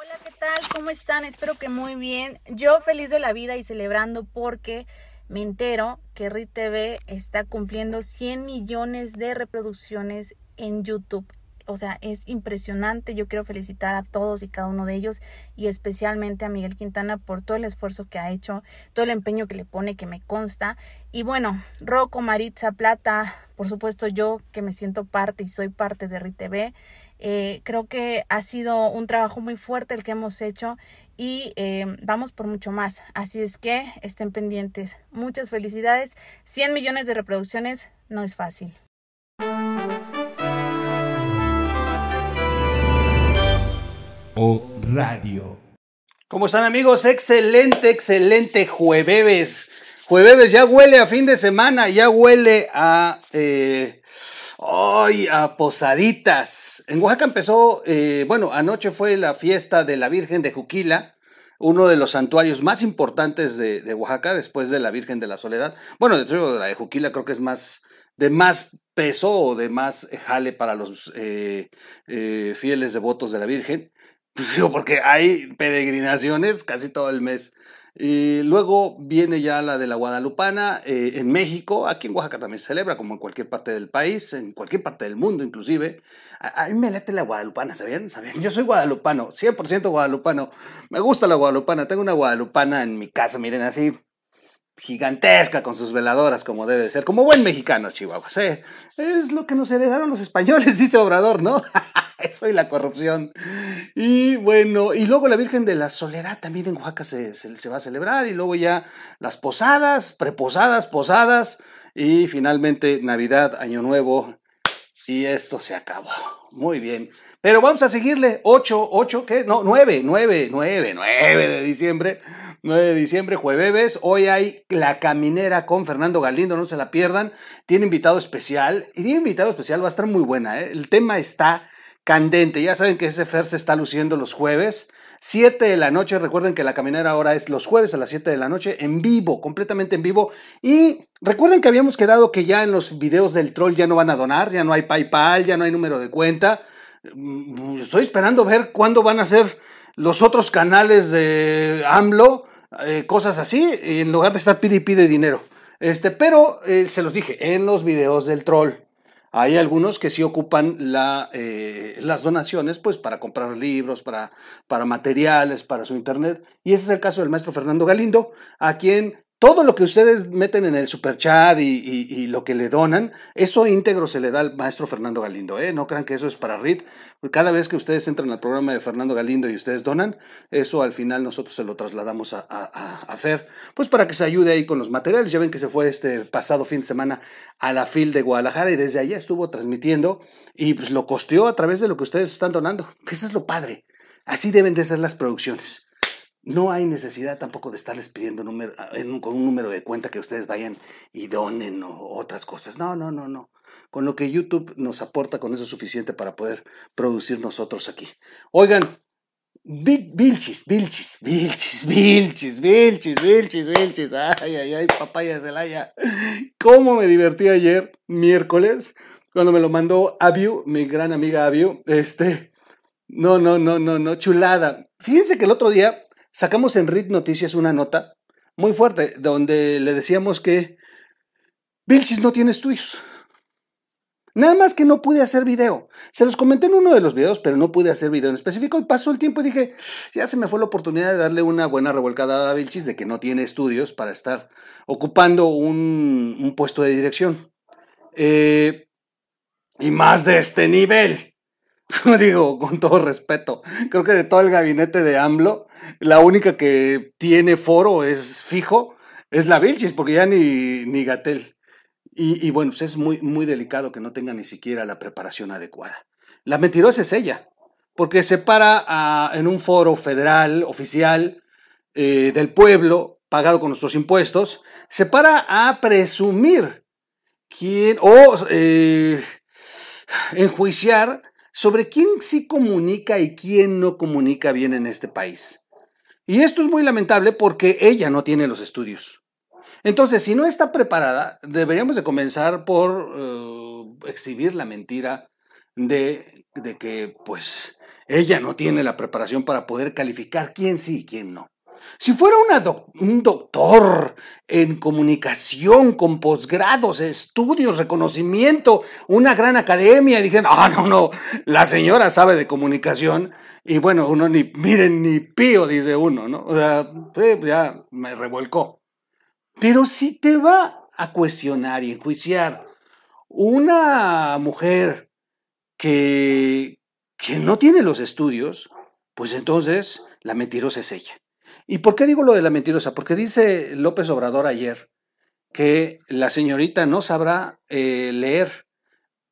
Hola, ¿qué tal? ¿Cómo están? Espero que muy bien. Yo feliz de la vida y celebrando porque me entero que RIT TV está cumpliendo 100 millones de reproducciones en YouTube. O sea, es impresionante. Yo quiero felicitar a todos y cada uno de ellos y especialmente a Miguel Quintana por todo el esfuerzo que ha hecho, todo el empeño que le pone, que me consta. Y bueno, Rocco, Maritza, Plata, por supuesto yo que me siento parte y soy parte de RIT TV. Eh, creo que ha sido un trabajo muy fuerte el que hemos hecho y eh, vamos por mucho más. Así es que estén pendientes. Muchas felicidades. 100 millones de reproducciones no es fácil. O Radio. ¿Cómo están amigos? Excelente, excelente jueves. Jueves ya huele a fin de semana, ya huele a... Eh, Ay, a posaditas. En Oaxaca empezó, eh, bueno, anoche fue la fiesta de la Virgen de Juquila, uno de los santuarios más importantes de, Oaxaca, después de la Virgen de la Soledad. Bueno, de hecho, la de Juquila creo que es más, de más peso o de más jale para los eh, eh, fieles devotos de la Virgen. Pues digo, porque hay peregrinaciones casi todo el mes. Y luego viene ya la de la Guadalupana eh, en México, aquí en Oaxaca también se celebra, como en cualquier parte del país, en cualquier parte del mundo inclusive. A, mí me late la Guadalupana, ¿sabían? ¿sabían? Yo soy guadalupano, 100% guadalupano. Me gusta la Guadalupana, tengo una Guadalupana en mi casa, miren así, gigantesca con sus veladoras como debe ser, como buen mexicano, Chihuahua. ¿eh? Es lo que nos heredaron los españoles, dice Obrador, ¿no? Eso y la corrupción. Y bueno, y luego la Virgen de la Soledad también en Oaxaca se, se, va a celebrar. Y luego ya las posadas, preposadas, posadas. Y finalmente Navidad, Año Nuevo. Y esto se acabó. Muy bien. Pero vamos a seguirle. 8, 8, ¿qué? No, 9, 9, 9, 9 de diciembre. 9 de diciembre, jueves. Hoy hay La Caminera con Fernando Galindo, no se la pierdan. Tiene invitado especial. Y tiene invitado especial, va a estar muy buena. ¿eh? El tema está candente. Ya saben que ese Fer se está luciendo los jueves. 7 de la noche, recuerden que la caminera ahora es los jueves a las 7 de la noche, en vivo, completamente en vivo. Y recuerden que habíamos quedado que ya en los videos del troll ya no van a donar, ya no hay PayPal, ya no hay número de cuenta. Mm, estoy esperando ver cuándo van a ser los otros canales de AMLO, eh, cosas así, en lugar de estar pide y pide dinero. Este, pero eh, se los dije, en los videos del troll. Hay algunos que sí ocupan la, eh, las donaciones pues para comprar libros, para, para materiales, para su internet. Y ese es el caso del maestro Fernando Galindo, a quien todo lo que ustedes meten en el superchat y, y, lo que le donan, eso íntegro se le da al maestro Fernando Galindo. ¿eh? No crean que eso es para RIT. Cada vez que ustedes entran al programa de Fernando Galindo y ustedes donan, eso al final nosotros se lo trasladamos a, a, Fer, pues para que se ayude ahí con los materiales. Ya ven que se fue este pasado fin de semana a la FIL de Guadalajara y desde allá estuvo transmitiendo y pues lo costeó a través de lo que ustedes están donando. Eso es lo padre. Así deben de ser las producciones no hay necesidad tampoco de estarles pidiendo número, ah, con un número de cuenta que ustedes vayan y donen o otras cosas. No, no, no, no. Con lo que YouTube nos aporta, con eso es suficiente para poder producir nosotros aquí. Oigan, Vilchis, Vilchis, Vilchis, Vilchis, Vilchis, Vilchis, Vilchis. Ay, ay, ay, papaya Celaya. ¿Cómo me divertí ayer, miércoles, cuando me lo mandó Abiu, mi gran amiga Abiu? Este, no, no, no, no, no, chulada. Fíjense que el otro día sacamos en RIT Noticias una nota muy fuerte donde le decíamos que Vilchis no tiene estudios. Nada más que no pude hacer video. Se los comenté en uno de los videos, pero no pude hacer video en específico. Y pasó el tiempo y dije, ya se me fue la oportunidad de darle una buena revolcada a Vilchis de que no tiene estudios para estar ocupando un, puesto de dirección. Eh, y más de este nivel. Digo, con todo respeto. Creo que de todo el gabinete de AMLO, la única que tiene foro es fijo, es la Vilchis, porque ya ni, ni Gatel. Y, bueno, pues es muy, muy delicado que no tenga ni siquiera la preparación adecuada. La mentirosa es ella, porque se para en un foro federal, oficial, eh, del pueblo, pagado con nuestros impuestos, se para a presumir quién, o eh, enjuiciar sobre quién sí comunica y quién no comunica bien en este país. Y esto es muy lamentable porque ella no tiene los estudios. Entonces, si no está preparada, deberíamos de comenzar por eh, exhibir la mentira de, de, que, pues, ella no tiene la preparación para poder calificar quién sí y quién no. Si fuera un doctor en comunicación con posgrados, estudios, reconocimiento, una gran academia, y ah, no, no, la señora sabe de comunicación, y bueno, uno ni, miren, ni pío, dice uno, ¿no? O sea, ya me revolcó. Pero si te va a cuestionar y enjuiciar una mujer que, que no tiene los estudios, pues entonces la mentirosa es ella. ¿Y por qué digo lo de la mentirosa? Porque dice López Obrador ayer que la señorita no sabrá eh, leer,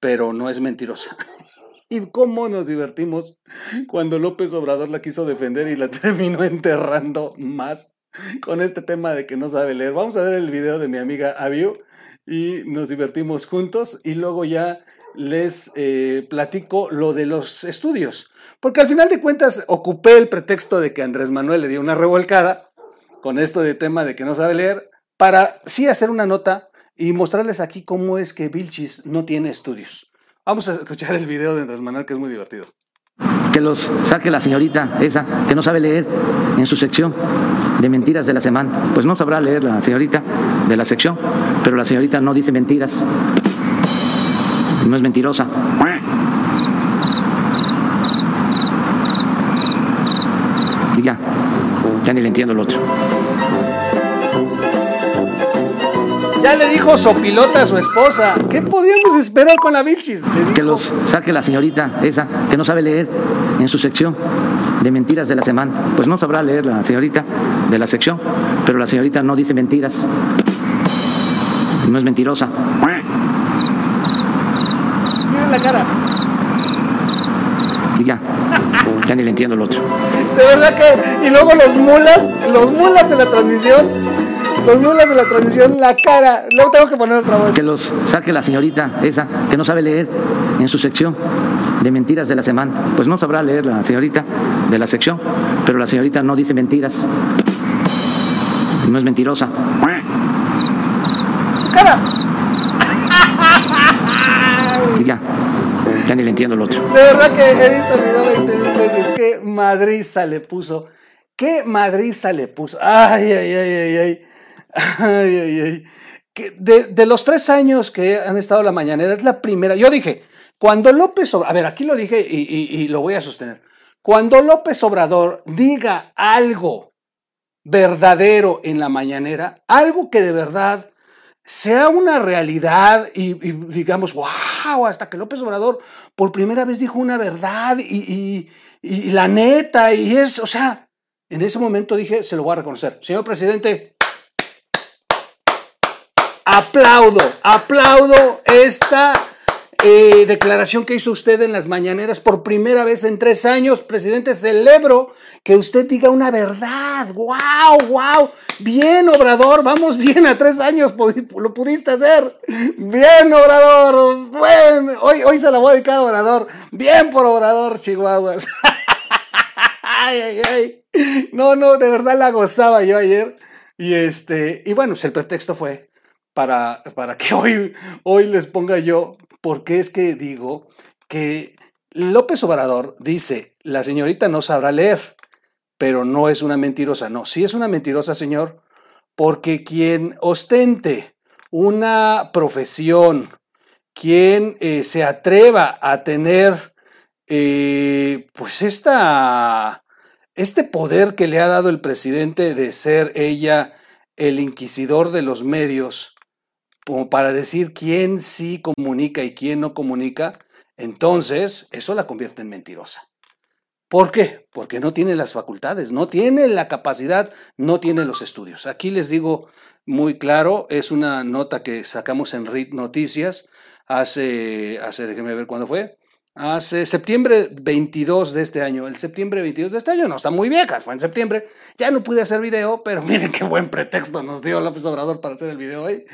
pero no es mentirosa. ¿Y cómo nos divertimos cuando López Obrador la quiso defender y la terminó enterrando más con este tema de que no sabe leer? Vamos a ver el video de mi amiga Aviu y nos divertimos juntos y luego ya les eh, platico lo de los estudios. Porque al final de cuentas ocupé el pretexto de que Andrés Manuel le dio una revolcada con esto de tema de que no sabe leer, para sí hacer una nota y mostrarles aquí cómo es que Vilchis no tiene estudios. Vamos a escuchar el video de Andrés que es muy divertido. Que los saque la señorita esa que no sabe leer en su sección de mentiras de la semana. Pues no sabrá leer la señorita de la sección, pero la señorita no dice mentiras no es mentirosa. Y ya, ya ni le entiendo el otro. Ya le dijo Sopilota a su esposa. ¿Qué podíamos esperar con la Vilchis? Que los saque la señorita esa que no sabe leer en su sección de mentiras de la semana. Pues no sabrá leer la señorita de la sección, pero la señorita no dice mentiras. No es mentirosa la cara. Y ya, ya ni le entiendo el otro. De verdad que, y luego los mulas, los mulas de la transmisión, los mulas de la transmisión, la cara, luego tengo que poner otra vez. Que los saque la señorita esa, que no sabe leer en su sección de mentiras de la semana. Pues no sabrá leer la señorita de la sección, pero la señorita no dice mentiras. No es mentirosa. Su cara. Y ya, ya ni le entiendo el otro. De verdad que he visto el video 20 mil veces. Qué madriza le puso. Qué madriza le puso. Ay, ay, ay, ay, ay. De, de, los tres años que han estado la mañanera, es la primera. Yo dije, cuando López Obrador, a ver, aquí lo dije y, y, y lo voy a sostener. Cuando López Obrador diga algo verdadero en la mañanera, algo que de verdad sea una realidad y, digamos, wow, hasta que López Obrador por primera vez dijo una verdad y, y, la neta, y es, o sea, en ese momento dije, se lo voy a reconocer. Señor presidente, aplaudo, aplaudo esta eh, declaración que hizo usted en las mañaneras por primera vez en tres años. Presidente, celebro que usted diga una verdad. ¡Wow! ¡Wow! Bien, Obrador, vamos bien a tres años, lo pudiste hacer. Bien, Obrador. Bueno, hoy, hoy se la voy a dedicar a Obrador. Bien por Obrador, Chihuahuas. ay, ay, ay. No, no, de verdad la gozaba yo ayer. Y este, y bueno, pues el pretexto fue para, para que hoy, hoy les ponga yo porque es que digo que López Obrador dice, la señorita no sabrá leer, pero no es una mentirosa. No, sí es una mentirosa, señor, porque quien ostente una profesión, quien eh, se atreva a tener, eh, pues esta, este poder que le ha dado el presidente de ser ella el inquisidor de los medios, como para decir quién sí comunica y quién no comunica, entonces eso la convierte en mentirosa. ¿Por qué? Porque no tiene las facultades, no tiene la capacidad, no tiene los estudios. Aquí les digo muy claro, es una nota que sacamos en RIT Noticias hace, hace déjenme ver cuándo fue, hace septiembre 22 de este año. El septiembre 22 de este año no está muy vieja, fue en septiembre. Ya no pude hacer video, pero miren qué buen pretexto nos dio López Obrador para hacer el video hoy.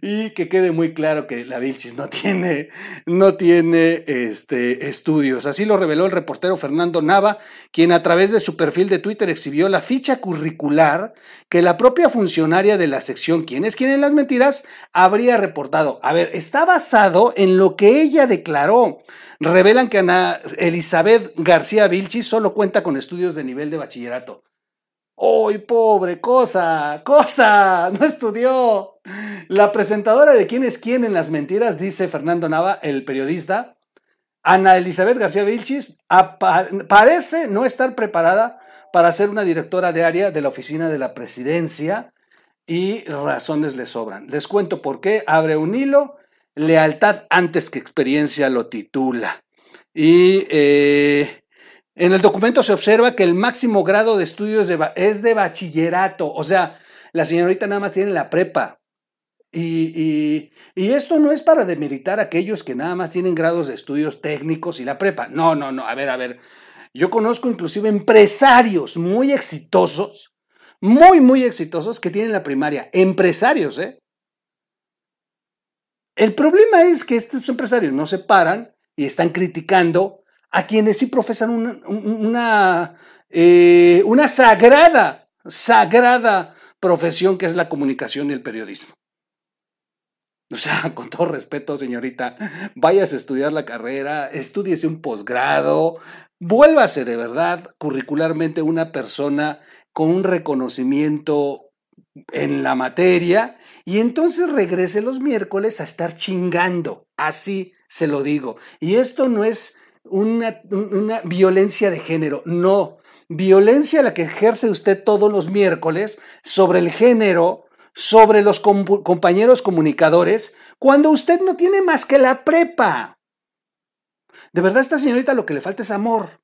Y que quede muy claro que la Vilchis no tiene, no tiene este, estudios. Así lo reveló el reportero Fernando Nava, quien a través de su perfil de Twitter exhibió la ficha curricular que la propia funcionaria de la sección ¿Quién es quién en las mentiras? habría reportado. A ver, está basado en lo que ella declaró revelan que Ana Elizabeth García Vilchi solo cuenta con estudios de nivel de bachillerato. ¡Uy, pobre cosa! ¡Cosa! No estudió. La presentadora de quién es quién en las mentiras, dice Fernando Nava, el periodista, Ana Elizabeth García Vilchis parece no estar preparada para ser una directora de área de la oficina de la presidencia y razones le sobran. Les cuento por qué. Abre un hilo. Lealtad antes que experiencia lo titula. Y eh, en el documento se observa que el máximo grado de estudios es de bachillerato, o sea, la señorita nada más tiene la prepa. Y, esto no es para demeritar a aquellos que nada más tienen grados de estudios técnicos y la prepa. No, no, no, a ver, a ver. Yo conozco inclusive empresarios muy exitosos, muy, muy exitosos que tienen la primaria. Empresarios, ¿eh? El problema es que estos empresarios no se paran y están criticando a quienes sí profesan una, una, eh, una sagrada, sagrada profesión que es la comunicación y el periodismo. O sea, con todo respeto, señorita, vayas a estudiar la carrera, estudiese un posgrado, vuélvase de verdad curricularmente una persona con un reconocimiento en la materia y entonces regrese los miércoles a estar chingando. Así se lo digo. Y esto no es una, violencia de género, no. Violencia la que ejerce usted todos los miércoles sobre el género, sobre los compañeros comunicadores, cuando usted no tiene más que la prepa. De verdad, esta señorita lo que le falta es amor.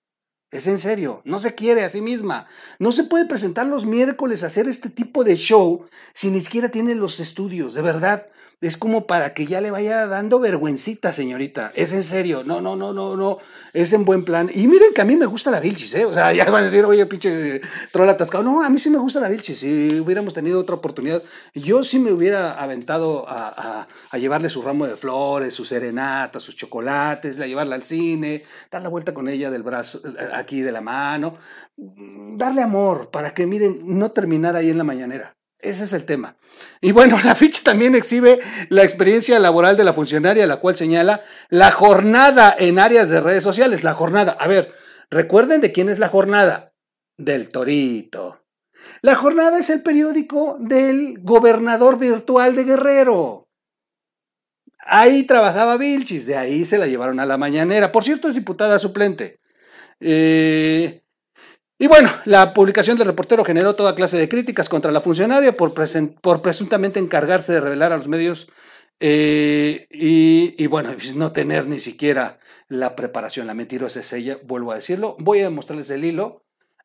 Es en serio, no se quiere a sí misma. No se puede presentar los miércoles a hacer este tipo de show si ni siquiera tiene los estudios, de verdad es como para que ya le vaya dando vergüencita, señorita. Es en serio. No, no, no, no, no. Es en buen plan. Y miren que a mí me gusta la Vilchis, ¿eh? O sea, ya van a decir, oye, pinche troll atascado. No, a mí sí me gusta la Vilchis. Si hubiéramos tenido otra oportunidad, yo sí me hubiera aventado a, llevarle su ramo de flores, su serenata, sus chocolates, a llevarla al cine, dar la vuelta con ella del brazo, aquí de la mano. Darle amor para que, miren, no terminar ahí en la mañanera. Ese es el tema. Y bueno, la ficha también exhibe la experiencia laboral de la funcionaria, la cual señala la jornada en áreas de redes sociales. La jornada, a ver, recuerden de quién es la jornada. Del Torito. La jornada es el periódico del gobernador virtual de Guerrero. Ahí trabajaba Vilchis, de ahí se la llevaron a la mañanera. Por cierto, es diputada suplente. Eh, y bueno, la publicación del reportero generó toda clase de críticas contra la funcionaria por, por presuntamente encargarse de revelar a los medios eh, y, bueno, pues, no tener ni siquiera la preparación. La mentirosa es ella, vuelvo a decirlo. Voy a mostrarles el hilo.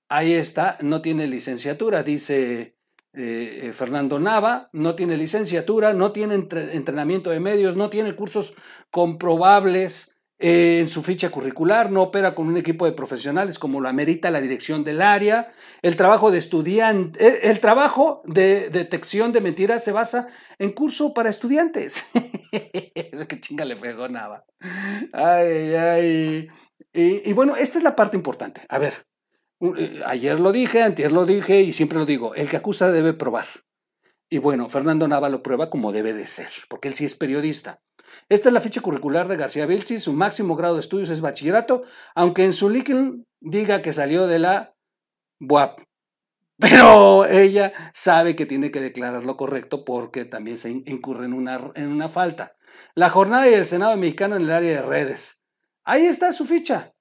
Ahí está, no tiene licenciatura, dice eh, eh, Fernando Nava, no tiene licenciatura, no tiene entrenamiento de medios, no tiene cursos comprobables en su ficha curricular, no opera con un equipo de profesionales como lo amerita la dirección del área. El trabajo de estudiante, eh, el trabajo de detección de mentiras se basa en curso para estudiantes. Qué chinga le pegó. Ay, ay. Y, y, bueno, esta es la parte importante. A ver, eh, ayer lo dije, antier lo dije y siempre lo digo, el que acusa debe probar. Y bueno, Fernando Nava lo prueba como debe de ser, porque él sí es periodista. Esta es la ficha curricular de García Vilchi. Su máximo grado de estudios es bachillerato, aunque en su LinkedIn diga que salió de la BUAP. Pero ella sabe que tiene que declarar lo correcto porque también se incurre en una, en una falta. La jornada y el Senado mexicano en el área de redes. Ahí está su ficha.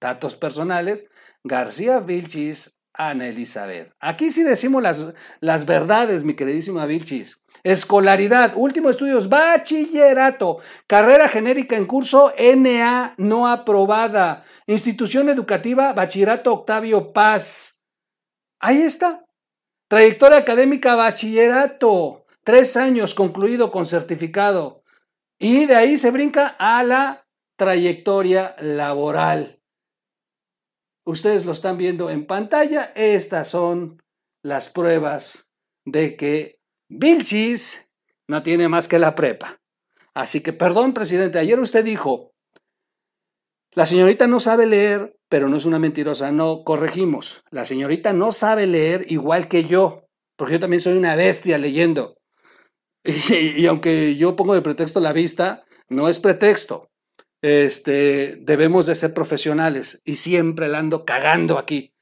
Datos personales. García Vilchis, Ana Elizabeth. Aquí sí decimos las, las verdades, mi queridísima Vilchis. Escolaridad, último estudios, bachillerato, carrera genérica en curso NA no aprobada, institución educativa, bachillerato Octavio Paz. Ahí está. Trayectoria académica, bachillerato, tres años concluido con certificado. Y de ahí se brinca a la trayectoria laboral. Ustedes lo están viendo en pantalla. Estas son las pruebas de que Vilchis no tiene más que la prepa. Así que, perdón, presidente, ayer usted dijo, la señorita no sabe leer, pero no es una mentirosa. No, corregimos. La señorita no sabe leer igual que yo, porque yo también soy una bestia leyendo. Y, y, aunque yo pongo de pretexto la vista, no es pretexto. Este, debemos de ser profesionales y siempre la ando cagando aquí.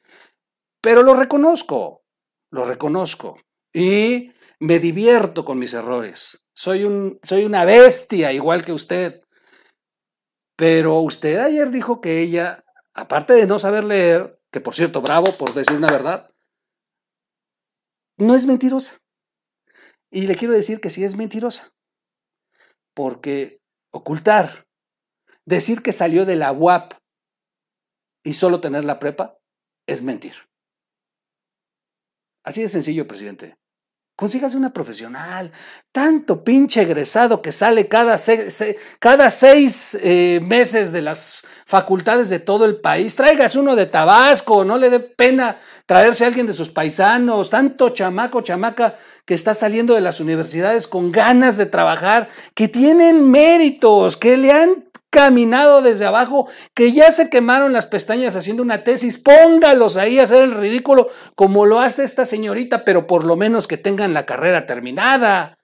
Pero lo reconozco, lo reconozco y me divierto con mis errores. Soy, un, soy una bestia igual que usted. Pero usted ayer dijo que ella, aparte de no saber leer, que por cierto, bravo por decir una verdad, no es mentirosa. Y le quiero decir que sí es mentirosa. Porque ocultar, decir que salió de la UAP y solo tener la prepa, es mentir. Así de sencillo, presidente. Consígase una profesional. Tanto pinche egresado que sale cada, seis eh, meses de las facultades de todo el país. Tráigase uno de Tabasco, no le dé pena traerse a alguien de sus paisanos. Tanto chamaco, chamaca que está saliendo de las universidades con ganas de trabajar, que tienen méritos, que le han caminado desde abajo, que ya se quemaron las pestañas haciendo una tesis, póngalos ahí a hacer el ridículo como lo hace esta señorita, pero por lo menos que tengan la carrera terminada.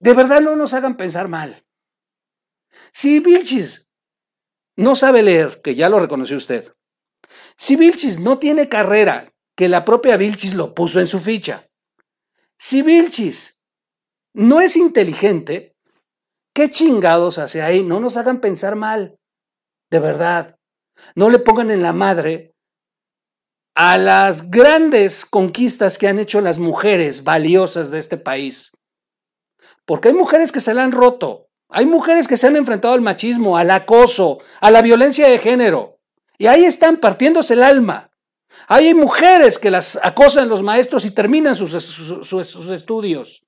De verdad no nos hagan pensar mal. Si Vilchis no sabe leer, que ya lo reconoció usted, si Vilchis no tiene carrera, que la propia Vilchis lo puso en su ficha, si Vilchis no es inteligente, ¿Qué chingados hace ahí? No nos hagan pensar mal. De verdad. No le pongan en la madre a las grandes conquistas que han hecho las mujeres valiosas de este país. Porque hay mujeres que se la han roto. Hay mujeres que se han enfrentado al machismo, al acoso, a la violencia de género. Y ahí están partiéndose el alma. Hay mujeres que las acosan los maestros y terminan sus, sus estudios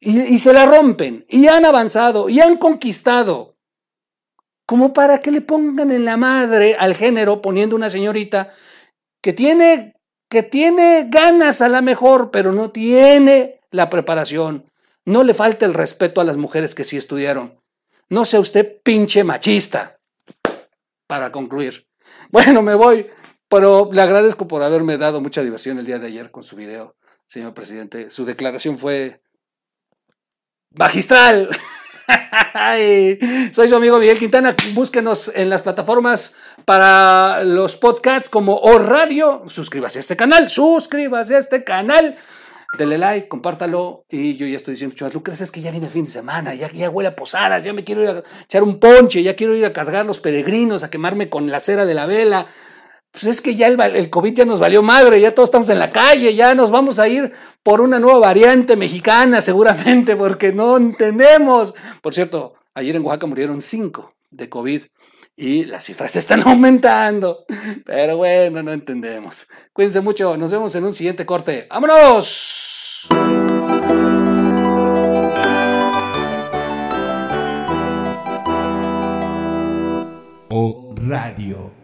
y, se la rompen y han avanzado y han conquistado. Como para que le pongan en la madre al género poniendo una señorita que tiene, que tiene ganas a la mejor, pero no tiene la preparación. No le falta el respeto a las mujeres que sí estudiaron. No sea usted pinche machista. Para concluir. Bueno, me voy, pero le agradezco por haberme dado mucha diversión el día de ayer con su video, señor presidente. Su declaración fue magistral. Soy su amigo Miguel Quintana. Búsquenos en las plataformas para los podcasts como O Radio. Suscríbase a este canal. Suscríbase a este canal. Dele like, compártalo. Y yo ya estoy diciendo, Chivas Lucas, es que ya viene el fin de semana. Ya, ya huele a posadas. Ya me quiero ir a echar un ponche. Ya quiero ir a cargar los peregrinos, a quemarme con la cera de la vela pues es que ya el, COVID ya nos valió madre, ya todos estamos en la calle, ya nos vamos a ir por una nueva variante mexicana seguramente, porque no entendemos. Por cierto, ayer en Oaxaca murieron cinco de COVID y las cifras están aumentando. Pero bueno, no entendemos. Cuídense mucho, nos vemos en un siguiente corte. ¡Vámonos! Radio.